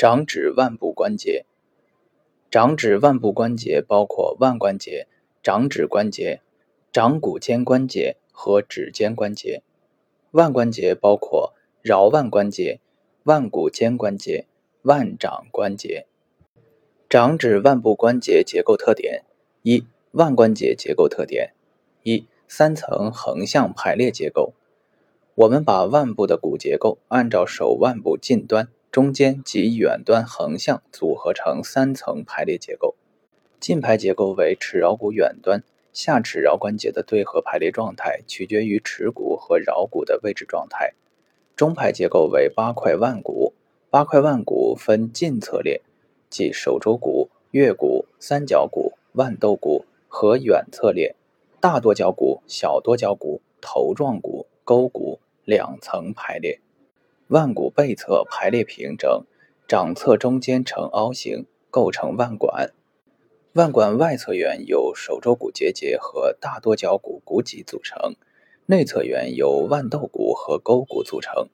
掌指腕部关节，掌指腕部关节包括腕关节、掌指关节、掌骨间关节和指尖关节。腕关节包括桡腕关节、腕骨间关节、腕掌关节。掌指腕部关节结构特点：一、腕关节结构特点：一、三层横向排列结构。我们把腕部的骨结构按照手腕部近端。中间及远端横向组合成三层排列结构，近排结构为尺桡骨远端下齿桡关节的对合排列状态，取决于尺骨和桡骨的位置状态。中排结构为八块腕骨，八块腕骨分近侧列，即手肘骨、月骨、三角骨、腕窦骨和远侧列，大多角骨、小多角骨、头状骨、沟骨两层排列。腕骨背侧排列平整，掌侧中间呈凹形，构成腕管。腕管外侧缘由手肘骨结节和大多角骨骨脊组成，内侧缘由腕窦骨和沟骨组成。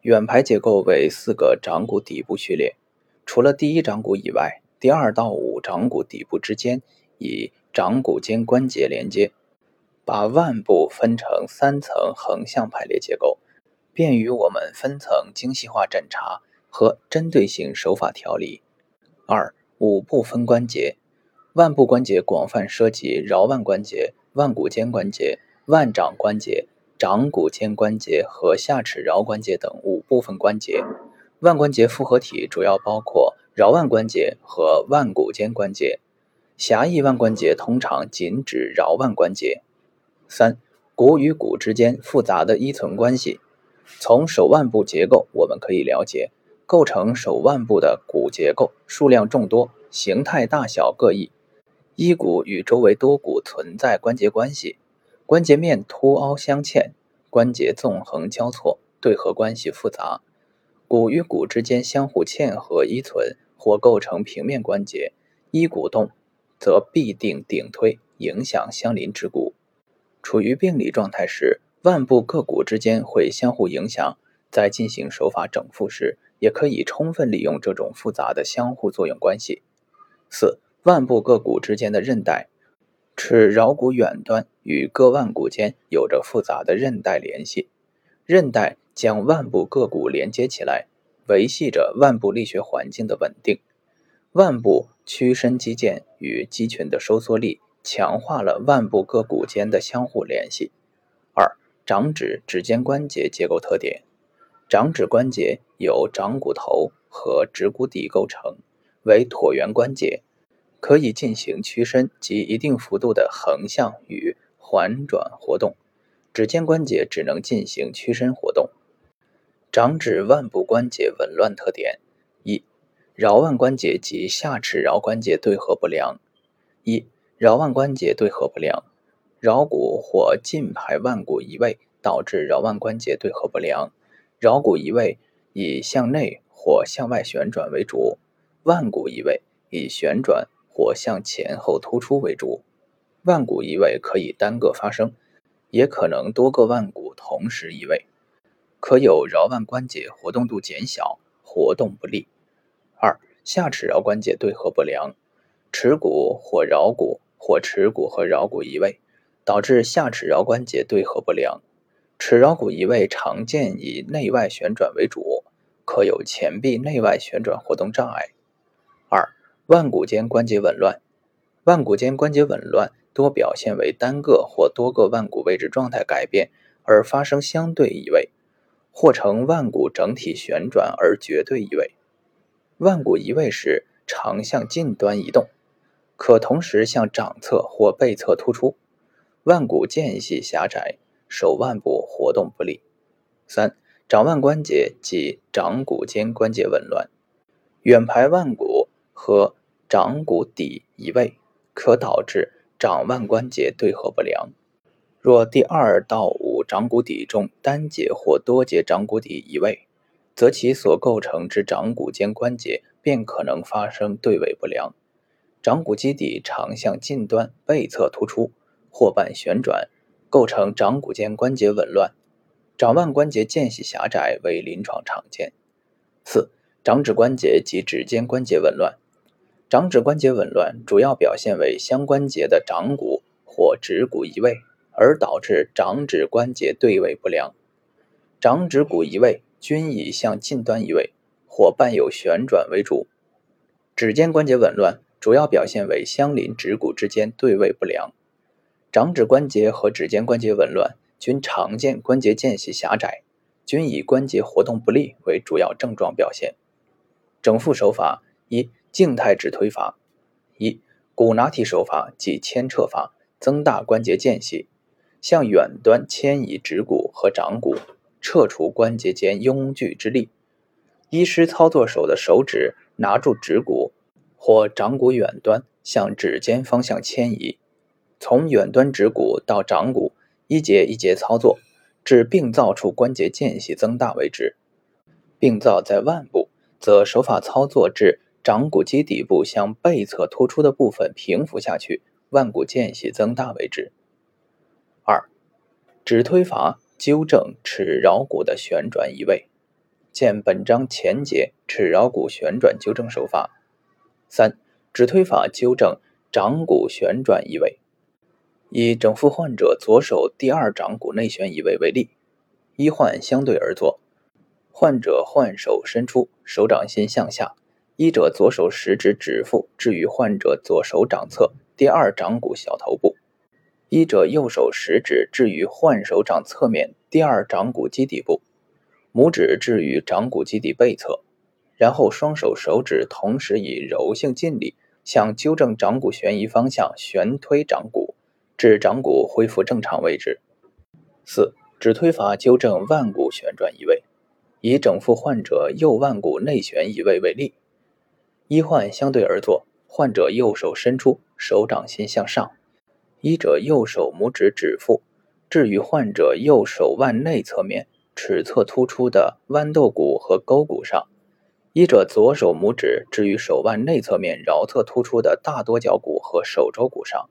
远排结构为四个掌骨底部序列，除了第一掌骨以外，第二到五掌骨底部之间以掌骨间关节连接，把腕部分成三层横向排列结构。便于我们分层精细化诊查和针对性手法调理。二、五部分关节，腕部关节广泛涉及桡腕关节、腕骨间关节、腕掌关节、掌骨间关节和下齿桡关节等五部分关节。腕关节复合体主要包括桡腕关节和腕骨间关节，狭义腕关节通常仅指桡腕关节。三、骨与骨之间复杂的依存关系。从手腕部结构，我们可以了解，构成手腕部的骨结构数量众多，形态大小各异。一骨与周围多骨存在关节关系，关节面凸凹相嵌，关节纵横交错，对合关系复杂。骨与骨之间相互嵌合依存，或构成平面关节。一骨动，则必定顶推，影响相邻之骨。处于病理状态时。腕部各骨之间会相互影响，在进行手法整复时，也可以充分利用这种复杂的相互作用关系。四、腕部各骨之间的韧带，尺桡骨远端与各腕骨间有着复杂的韧带联系，韧带将腕部各骨连接起来，维系着腕部力学环境的稳定。腕部屈伸肌腱与肌群的收缩力，强化了腕部各骨间的相互联系。二。掌指指尖关节结构特点：掌指关节由掌骨头和指骨底构成，为椭圆关节，可以进行屈伸及一定幅度的横向与环转活动。指尖关节只能进行屈伸活动。掌指腕部关节紊乱特点：一、桡腕关节及下齿桡关节对合不良。一、桡腕关节对合不良。桡骨或近排腕骨移位，导致桡腕关节对合不良。桡骨移位以向内或向外旋转为主，腕骨移位以旋转或向前后突出为主。腕骨移位可以单个发生，也可能多个腕骨同时移位，可有桡腕关节活动度减小，活动不利。二、下齿桡关节对合不良，耻骨或桡骨或耻骨和桡骨移位。导致下齿桡关节对合不良，齿桡骨移位常见以内外旋转为主，可有前臂内外旋转活动障碍。二、腕骨间关节紊乱，腕骨间关节紊乱多表现为单个或多个腕骨位置状态改变而发生相对移位，或呈腕骨整体旋转而绝对移位。腕骨移位时常向近端移动，可同时向掌侧或背侧突出。腕骨间隙狭窄，手腕部活动不利。三、掌腕关节及掌骨间关节紊乱，远排腕骨和掌骨底移位，可导致掌腕关节对合不良。若第二到五掌骨底中单节或多节掌骨底移位，则其所构成之掌骨间关节便可能发生对位不良。掌骨基底常向近端背侧突出。或半旋转，构成掌骨间关节紊乱，掌腕关节间隙狭窄为临床常见。四、掌指关节及指尖关节紊乱。掌指关节紊乱主要表现为相关节的掌骨或指骨移位，而导致掌指关节对位不良。掌指骨移位均以向近端移位或伴有旋转为主。指尖关节紊乱主要表现为相邻指骨之间对位不良。掌指关节和指尖关节紊乱均常见关节间隙狭窄，均以关节活动不利为主要症状表现。整复手法一。静态指推法：一、骨拿提手法即牵扯法，增大关节间隙，向远端牵移指骨和掌骨，撤除关节间拥聚之力。医师操作手的手指拿住指骨或掌骨远端，向指尖方向牵移，从远端指骨到掌骨，一节一节操作，至病灶处关节间隙增大为止。病灶在腕部，则手法操作至。掌骨基底部向背侧突出的部分平伏下去，腕骨间隙增大为止。二、指推法纠正尺桡骨的旋转移位，见本章前节尺桡骨旋转纠正手法。三、指推法纠正掌骨旋转移位，以整复患者左手第二掌骨内旋移位为例，医患相对而坐，患者换手伸出，手掌心向下。医者左手食指指腹置于患者左手掌侧第二掌骨小头部，医者右手食指置于患手掌侧面第二掌骨基底部，拇指置于掌骨基底背侧，然后双手手指同时以柔性劲力向纠正掌骨旋移方向旋推掌骨，至掌骨恢复正常位置。四指推法纠正腕骨旋转移位，以整复患者右腕骨内旋移位为例。医患相对而坐，患者右手伸出，手掌心向上。医者右手拇指指腹置于患者右手腕内侧面尺侧突出的豌豆骨和沟骨上。医者左手拇指置于手腕内侧面桡侧突出的大多角骨和手肘骨上，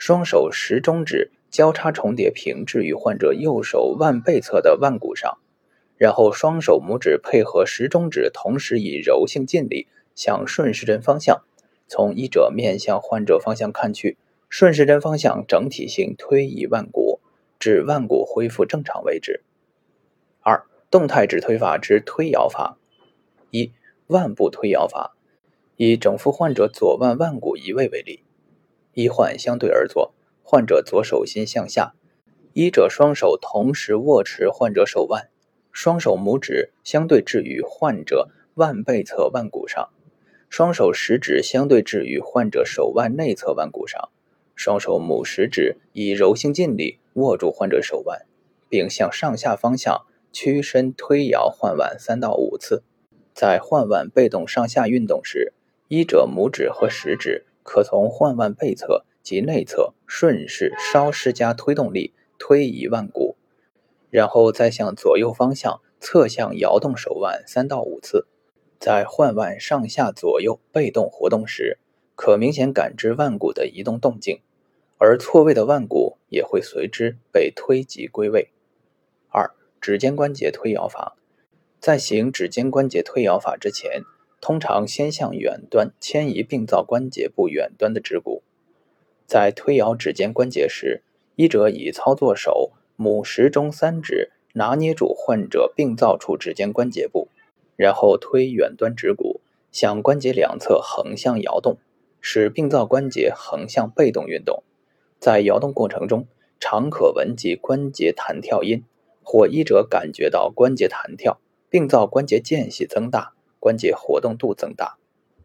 双手食中指交叉重叠平置于患者右手腕背侧的腕骨上，然后双手拇指配合食中指，同时以柔性劲力。向顺时针方向，从医者面向患者方向看去，顺时针方向整体性推移腕骨，至腕骨恢复正常为止。二、动态指推法之推摇法：一、腕部推摇法，以整复患者左腕腕骨移位为例，医患相对而坐，患者左手心向下，医者双手同时握持患者手腕，双手拇指相对置于患者腕背侧腕骨上。双手食指相对置于患者手腕内侧腕骨上，双手拇食指以柔性劲力握住患者手腕，并向上下方向屈伸推摇患腕三到五次。在患腕被动上下运动时，医者拇指和食指可从患腕背侧及内侧顺势稍施加推动力推移腕骨，然后再向左右方向侧向摇动手腕三到五次。在患腕上下左右被动活动时，可明显感知腕骨的移动动静，而错位的腕骨也会随之被推及归位。二、指尖关节推摇法，在行指尖关节推摇法之前，通常先向远端迁移病灶关节部远端的指骨。在推摇指尖关节时，医者以操作手拇食中三指拿捏住患者病灶处指尖关节部。然后推远端指骨，向关节两侧横向摇动，使病灶关节横向被动运动。在摇动过程中，常可闻及关节弹跳音，或医者感觉到关节弹跳，病灶关节间隙增大，关节活动度增大。